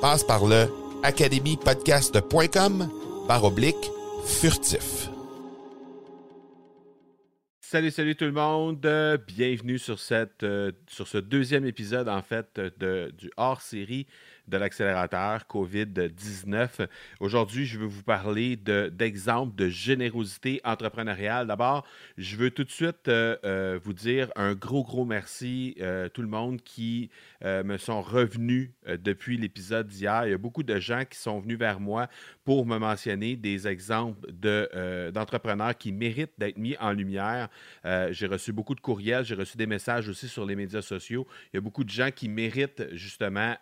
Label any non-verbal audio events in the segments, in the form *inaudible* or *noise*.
Passe par le academypodcast.com par oblique furtif. Salut, salut tout le monde. Bienvenue sur, cette, euh, sur ce deuxième épisode, en fait, de, du hors-série de l'accélérateur COVID-19. Aujourd'hui, je veux vous parler d'exemples de, générosité entrepreneuriale. D'abord, je veux tout de suite euh, euh, vous dire un gros, gros merci euh, tout le monde qui me sont revenus depuis l'épisode d'hier. Il y a beaucoup de gens qui sont venus vers moi pour me mentionner des exemples d'entrepreneurs qui méritent d'être mis en lumière. j'ai reçu beaucoup de courriels, j'ai reçu des messages aussi sur les médias sociaux. Il y a beaucoup de gens qui méritent justement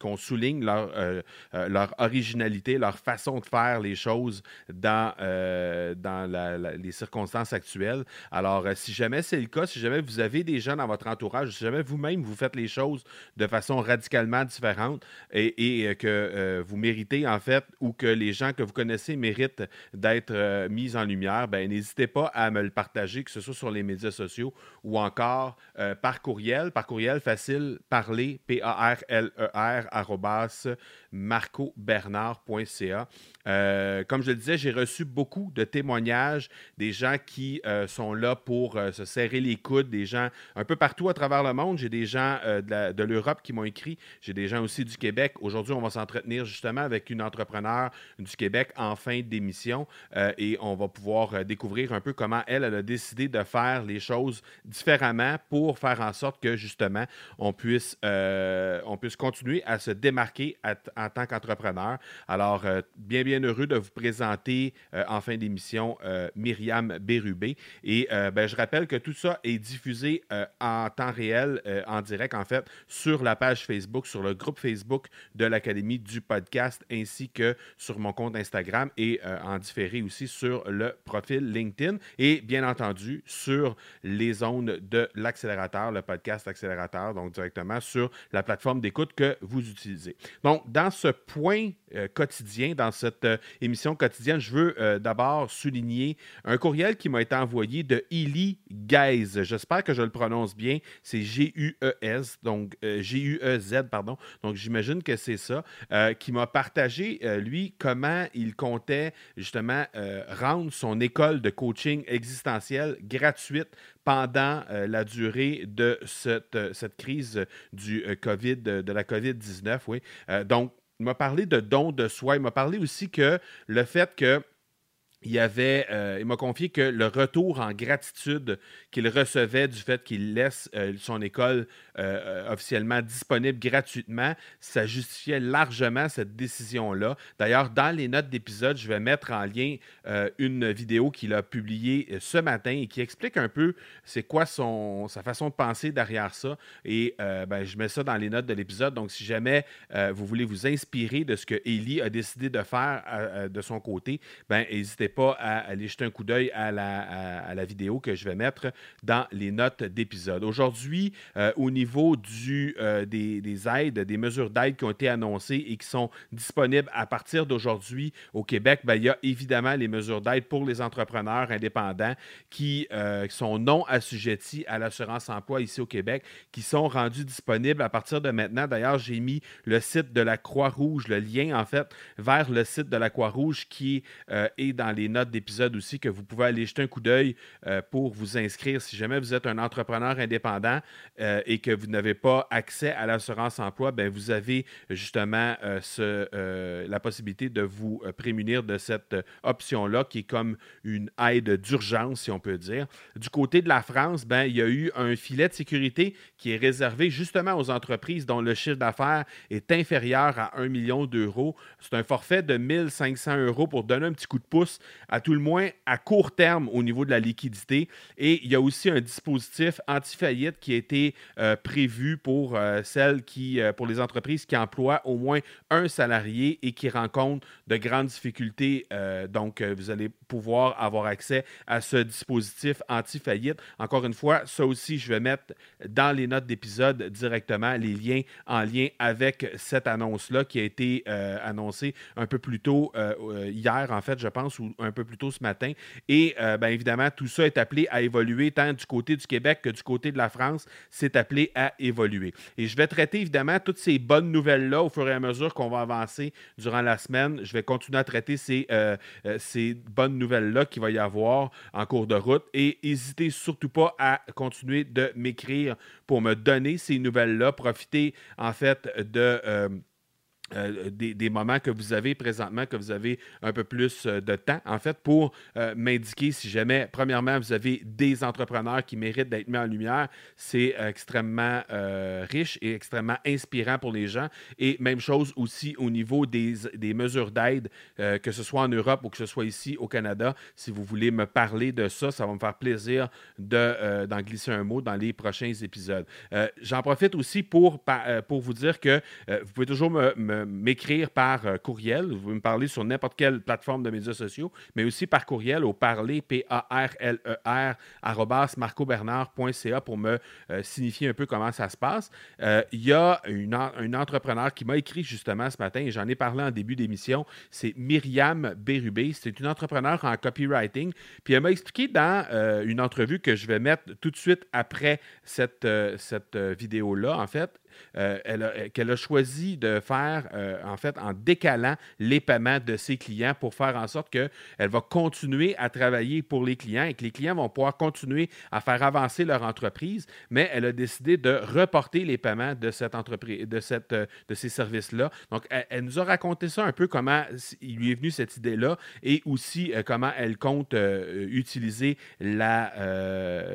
qu'on souligne leur, euh, euh, leur originalité, leur façon de faire les choses dans, euh, dans les circonstances actuelles. Alors, si jamais c'est le cas, si jamais vous avez des gens dans votre entourage, si jamais vous-même vous faites les choses de façon radicalement différente et, que vous méritez en fait ou que les gens que vous connaissez méritent d'être mis en lumière, ben n'hésitez pas à me le partager, que ce soit sur les médias sociaux ou encore par courriel. Par courriel facile, parler, P-A-R-L-E-R, marcobernard.ca. Euh, comme je le disais, j'ai reçu beaucoup de témoignages des gens qui euh, sont là pour euh, se serrer les coudes, des gens un peu partout à travers le monde. J'ai des gens de l'Europe qui m'ont écrit, j'ai des gens aussi du Québec. Aujourd'hui, on va s'entretenir justement avec une entrepreneur du Québec en fin d'émission et on va pouvoir découvrir un peu comment elle, elle a décidé de faire les choses différemment pour faire en sorte que justement on puisse, on puisse continuer à se démarquer en tant qu'entrepreneur. Alors, bien, bien bien heureux de vous présenter euh, en fin d'émission euh, Myriam Bérubé. Et euh, ben, je rappelle que tout ça est diffusé en temps réel, en direct en fait, sur la page Facebook, sur le groupe Facebook de l'Académie du podcast, ainsi que sur mon compte Instagram et en différé aussi sur le profil LinkedIn et bien entendu sur les ondes de l'accélérateur, le podcast accélérateur, donc directement sur la plateforme d'écoute que vous utilisez. Donc, dans ce point quotidien, dans cette euh, émission quotidienne, je veux euh, d'abord souligner un courriel qui m'a été envoyé de Illy Geiz. J'espère que je le prononce bien. C'est G-U-E-S, donc euh, G-U-E-Z, pardon. Donc j'imagine que c'est ça. qui m'a partagé, lui, comment il comptait justement rendre son école de coaching existentiel gratuite pendant la durée de cette, cette crise du COVID, de la COVID-19. Oui. donc, il m'a parlé de don de soi. Il m'a parlé aussi que le fait que euh, il m'a confié que le retour en gratitude qu'il recevait du fait qu'il laisse euh, son école euh, officiellement disponible gratuitement, ça justifiait largement cette décision-là. D'ailleurs, dans les notes d'épisode, je vais mettre en lien une vidéo qu'il a publiée ce matin et qui explique un peu c'est quoi sa façon de penser derrière ça. Et ben, je mets ça dans les notes de l'épisode. Donc, si jamais vous voulez vous inspirer de ce que Ellie a décidé de faire de son côté, ben, n'hésitez pas à aller jeter un coup d'œil à la, à, la, vidéo que je vais mettre dans les notes d'épisode. Aujourd'hui, euh, au niveau du, euh, des, des, aides, des mesures d'aide qui ont été annoncées et qui sont disponibles à partir d'aujourd'hui au Québec, ben, il y a évidemment les mesures d'aide pour les entrepreneurs indépendants qui sont non assujettis à l'assurance emploi ici au Québec, qui sont rendus disponibles à partir de maintenant. D'ailleurs, j'ai mis le site de la Croix-Rouge, le lien en fait vers le site de la Croix-Rouge qui euh, est dans les notes d'épisode aussi, que vous pouvez aller jeter un coup d'œil euh, pour vous inscrire si jamais vous êtes un entrepreneur indépendant euh, et que vous n'avez pas accès à l'assurance emploi, ben vous avez justement ce, la possibilité de vous prémunir de cette option-là qui est comme une aide d'urgence, si on peut dire. Du côté de la France, ben, il y a eu un filet de sécurité qui est réservé justement aux entreprises dont le chiffre d'affaires est inférieur à 1 million d'euros. C'est un forfait de 1500 euros pour donner un petit coup de pouce, à tout le moins à court terme au niveau de la liquidité. Et il y a aussi un dispositif anti-faillite qui a été euh, prévu pour euh, celles qui, euh, pour les entreprises qui emploient au moins un salarié et qui rencontrent de grandes difficultés. donc, vous allez pouvoir avoir accès à ce dispositif anti-faillite. Encore une fois, ça aussi, je vais mettre dans les notes d'épisode directement les liens en lien avec cette annonce-là qui a été annoncée un peu plus tôt hier, en fait, je pense, ou un peu plus tôt ce matin. Et bien évidemment, tout ça est appelé à évoluer tant du côté du Québec que du côté de la France. C'est appelé à évoluer. Et je vais traiter évidemment toutes ces bonnes nouvelles-là au fur et à mesure qu'on va avancer durant la semaine. Je vais continuer à traiter ces, ces bonnes nouvelles-là qu'il va y avoir en cours de route. Et n'hésitez surtout pas à continuer de m'écrire pour me donner ces nouvelles-là. Profitez en fait de... Euh, euh, des, moments que vous avez présentement, que vous avez un peu plus euh, de temps, en fait, pour euh, m'indiquer si jamais, premièrement, vous avez des entrepreneurs qui méritent d'être mis en lumière. C'est extrêmement riche et extrêmement inspirant pour les gens. Et même chose aussi au niveau des, des mesures d'aide, que ce soit en Europe ou que ce soit ici au Canada. Si vous voulez me parler de ça, ça va me faire plaisir d'en glisser un mot dans les prochains épisodes. J'en profite aussi pour, pour vous dire que vous pouvez toujours me m'écrire par euh, courriel. Vous pouvez me parler sur n'importe quelle plateforme de médias sociaux, mais aussi par courriel au parler, P-A-R-L-E-R, e marcobernard.ca pour me euh, signifier un peu comment ça se passe. Euh, il y a une, un entrepreneur qui m'a écrit justement ce matin, et j'en ai parlé en début d'émission, c'est Myriam Bérubé. C'est une entrepreneur en copywriting. Puis elle m'a expliqué dans une entrevue que je vais mettre tout de suite après cette, cette vidéo-là, en fait, euh, qu'elle a choisi de faire, euh, en fait, en décalant les paiements de ses clients pour faire en sorte qu'elle va continuer à travailler pour les clients et que les clients vont pouvoir continuer à faire avancer leur entreprise, mais elle a décidé de reporter les paiements de cette entreprise, de, cette, euh, de ces services-là. Donc, elle, nous a raconté ça un peu, comment il lui est venu cette idée-là et aussi comment elle compte utiliser la,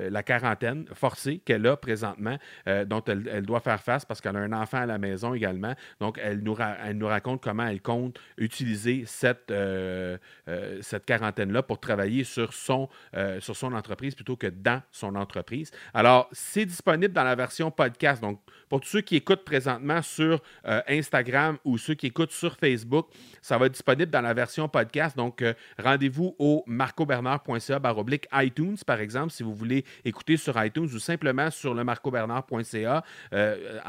la quarantaine forcée qu'elle a présentement, dont elle, elle, doit faire face parce qu'elle a un enfant à la maison également. Donc, elle nous, elle nous raconte comment elle compte utiliser cette, euh, euh, cette quarantaine-là pour travailler sur son, euh, sur son entreprise plutôt que dans son entreprise. Alors, c'est disponible dans la version podcast. Donc, pour tous ceux qui écoutent présentement sur Instagram ou ceux qui écoutent sur Facebook, ça va être disponible dans la version podcast. Donc, rendez-vous au marcobernard.ca baroblique iTunes, par exemple, si vous voulez écouter sur iTunes ou simplement sur le marcobernard.ca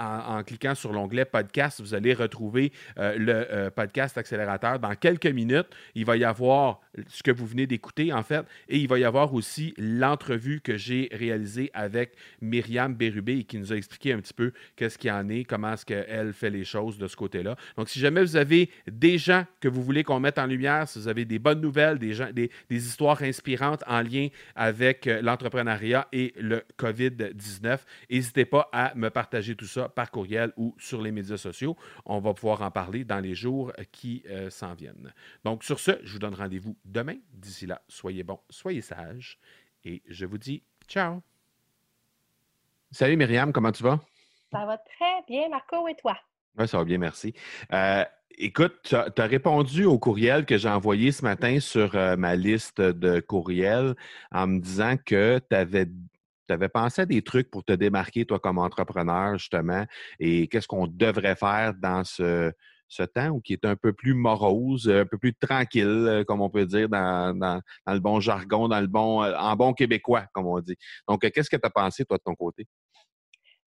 en, cliquant sur l'onglet podcast, vous allez retrouver euh, le euh, podcast accélérateur. Dans quelques minutes, il va y avoir ce que vous venez d'écouter, en fait, et il va y avoir aussi l'entrevue que j'ai réalisée avec Myriam Bérubé qui nous a expliqué un petit peu qu'est-ce qu'il en est, comment est-ce qu'elle fait les choses de ce côté-là. Donc, si jamais vous avez des gens que vous voulez qu'on mette en lumière, si vous avez des bonnes nouvelles, des histoires inspirantes en lien avec euh, l'entrepreneuriat et le COVID-19, n'hésitez pas à me partager tout ça par courriel ou sur les médias sociaux. On va pouvoir en parler dans les jours qui euh, s'en viennent. Donc, sur ce, je vous donne rendez-vous demain. D'ici là, soyez bons, soyez sages et je vous dis ciao. Salut Myriam, comment tu vas? Ça va très bien, Marco, et toi? Oui, ça va bien, merci. Euh, écoute, tu as, répondu au courriel que j'ai envoyé ce matin sur euh, ma liste de courriels en me disant que tu avais tu avais pensé à des trucs pour te démarquer, toi, comme entrepreneur, justement, et qu'est-ce qu'on devrait faire dans ce, temps qui est un peu plus morose, un peu plus tranquille, comme on peut dire dans, le bon jargon, dans le bon, en bon québécois, comme on dit? Donc, qu'est-ce que tu as pensé, toi, de ton côté?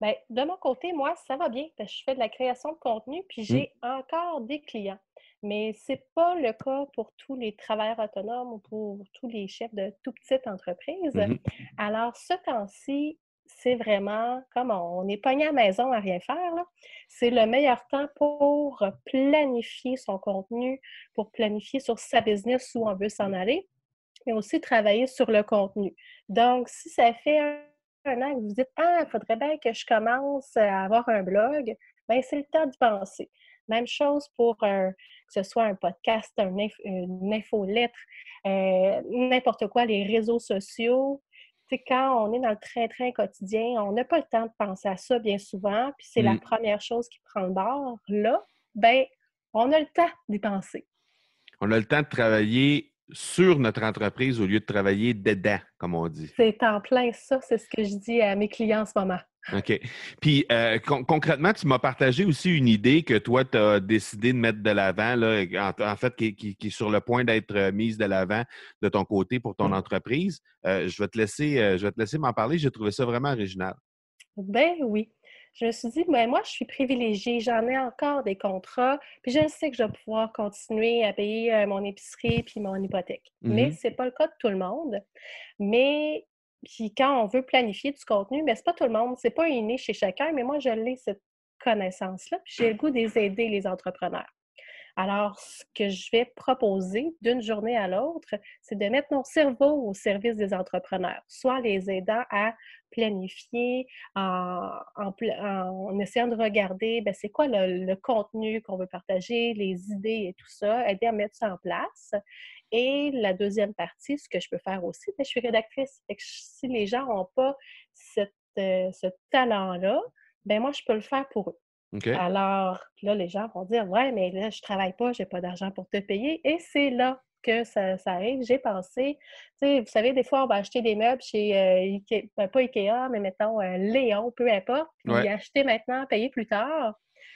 Bien, de mon côté, moi, ça va bien parce que je fais de la création de contenu, puis mmh. j'ai encore des clients. Mais ce n'est pas le cas pour tous les travailleurs autonomes ou pour tous les chefs de tout petites entreprises. Mmh Alors, ce temps-ci, c'est vraiment comme on est pogné à la maison à rien faire. C'est le meilleur temps pour planifier son contenu, pour planifier sur sa business où on veut s'en aller, mais aussi travailler sur le contenu. Donc, si ça fait un an que vous dites Ah, il faudrait bien que je commence à avoir un blog, bien, c'est le temps d'y penser. Même chose pour que ce soit un podcast, une infolettre, euh, n'importe quoi, les réseaux sociaux. quand on est dans le train-train quotidien, on n'a pas le temps de penser à ça bien souvent, puis c'est la mmh. première chose qui prend le bord. Là, ben, on a le temps d'y penser. On a le temps de travailler sur notre entreprise au lieu de travailler dedans, comme on dit. C'est en plein ça, c'est ce que je dis à mes clients en ce moment. OK. Puis euh, concrètement, tu m'as partagé aussi une idée que toi, tu as décidé de mettre de l'avant, en, fait, qui, est sur le point d'être euh, mise de l'avant de ton côté pour ton mmh. entreprise. Euh, je vais te laisser, je vais te laisser m'en parler. J'ai trouvé ça vraiment original. Ben oui je me suis dit, ben moi, je suis privilégiée, j'en ai encore des contrats, puis je sais que je vais pouvoir continuer à payer euh, mon épicerie puis mon hypothèque. Mais mmh ce n'est pas le cas de tout le monde. Mais puis quand on veut planifier du contenu, mais ben, c'est pas tout le monde, c'est pas inné chez chacun, mais moi, je l'ai cette connaissance-là, puis j'ai le goût d'aider les entrepreneurs. Alors, ce que je vais proposer d'une journée à l'autre, c'est de mettre mon cerveau au service des entrepreneurs, soit les aidant à planifier en, essayant de regarder ben, c'est quoi le, contenu qu'on veut partager, les idées et tout ça, aider à mettre ça en place. Et la deuxième partie, ce que je peux faire aussi, ben, je suis rédactrice. si les gens n'ont pas euh, ce talent-là, ben moi, je peux le faire pour eux. Alors, là, les gens vont dire Ouais, mais là, je ne travaille pas, je n'ai pas d'argent pour te payer. Et c'est là que ça, arrive. J'ai pensé, tu sais, vous savez, des fois, on va acheter des meubles chez euh, Ikea, ben, pas Ikea, mais mettons euh, Léon, peu importe, puis acheter maintenant, payer plus tard.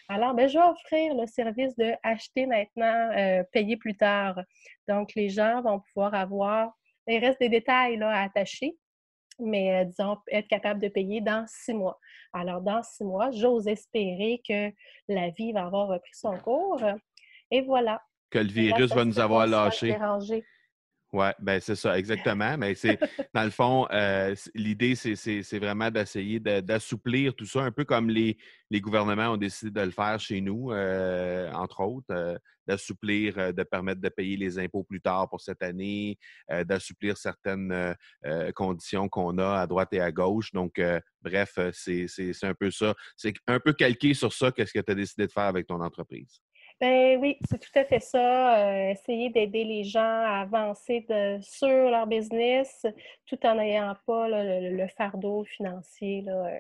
Alors, ben, je vais offrir le service de acheter maintenant, euh, payer plus tard. Donc, les gens vont pouvoir avoir, il reste des détails là, à attacher, mais euh, disons, être capable de payer dans six mois. Alors, dans six mois, j'ose espérer que la vie va avoir repris son cours. Et voilà. Que le virus va nous avoir lâché. Oui, ben c'est ça, exactement. Mais c'est *laughs* dans le fond, euh, l'idée, c'est vraiment d'essayer d'assouplir tout ça, un peu comme les, les, gouvernements ont décidé de le faire chez nous, euh, entre autres, euh, d'assouplir, de permettre de payer les impôts plus tard pour cette année, d'assouplir certaines conditions qu'on a à droite et à gauche. Donc, bref, c'est un peu ça. C'est un peu calqué sur ça, qu'est-ce que tu as décidé de faire avec ton entreprise. Ben oui, c'est tout à fait ça. Euh, essayer d'aider les gens à avancer sur leur business tout en n'ayant pas le, fardeau financier euh,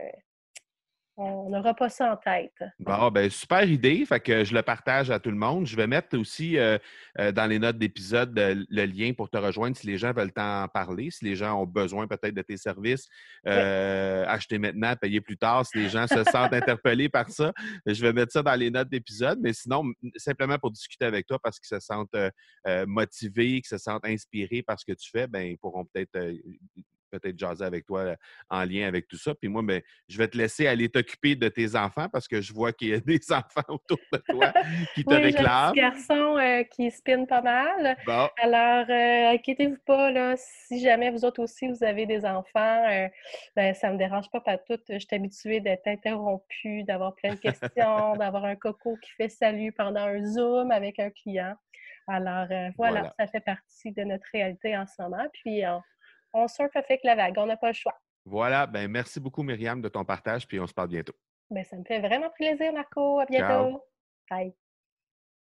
on n'aura pas ça en tête. Bon, ben, super idée. Fait que je le partage à tout le monde. Je vais mettre aussi euh, euh, dans les notes d'épisode euh, le lien pour te rejoindre si les gens veulent t'en parler, si les gens ont besoin peut-être de tes services. Acheter maintenant, payer plus tard, si les gens se sentent interpellés par ça. Je vais mettre ça dans les notes d'épisode. Mais sinon, simplement pour discuter avec toi parce qu'ils se sentent motivés, qu'ils se sentent inspirés par ce que tu fais, ben, ils pourront peut-être peut-être jaser avec toi euh, en lien avec tout ça. Puis moi, ben, je vais te laisser aller t'occuper de tes enfants parce que je vois qu'il y a *laughs* des enfants autour de toi *laughs* qui te oui, réclament. J'ai un garçon euh, qui spinne pas mal. Alors, euh, inquiétez-vous pas, là, si jamais vous autres aussi, vous avez des enfants, ben, ça ne me dérange pas pas tout. Je suis habituée d'être interrompue, d'avoir plein de questions, *laughs* d'avoir un coco qui fait salut pendant un Zoom avec un client. Alors, voilà, voilà, ça fait partie de notre réalité en ce moment. Puis, on surfe avec la vague. On n'a pas le choix. Voilà. Ben, merci beaucoup, Myriam, de ton partage, puis on se parle bientôt. Ben, ça me fait vraiment plaisir, Marco. À bientôt. Bye.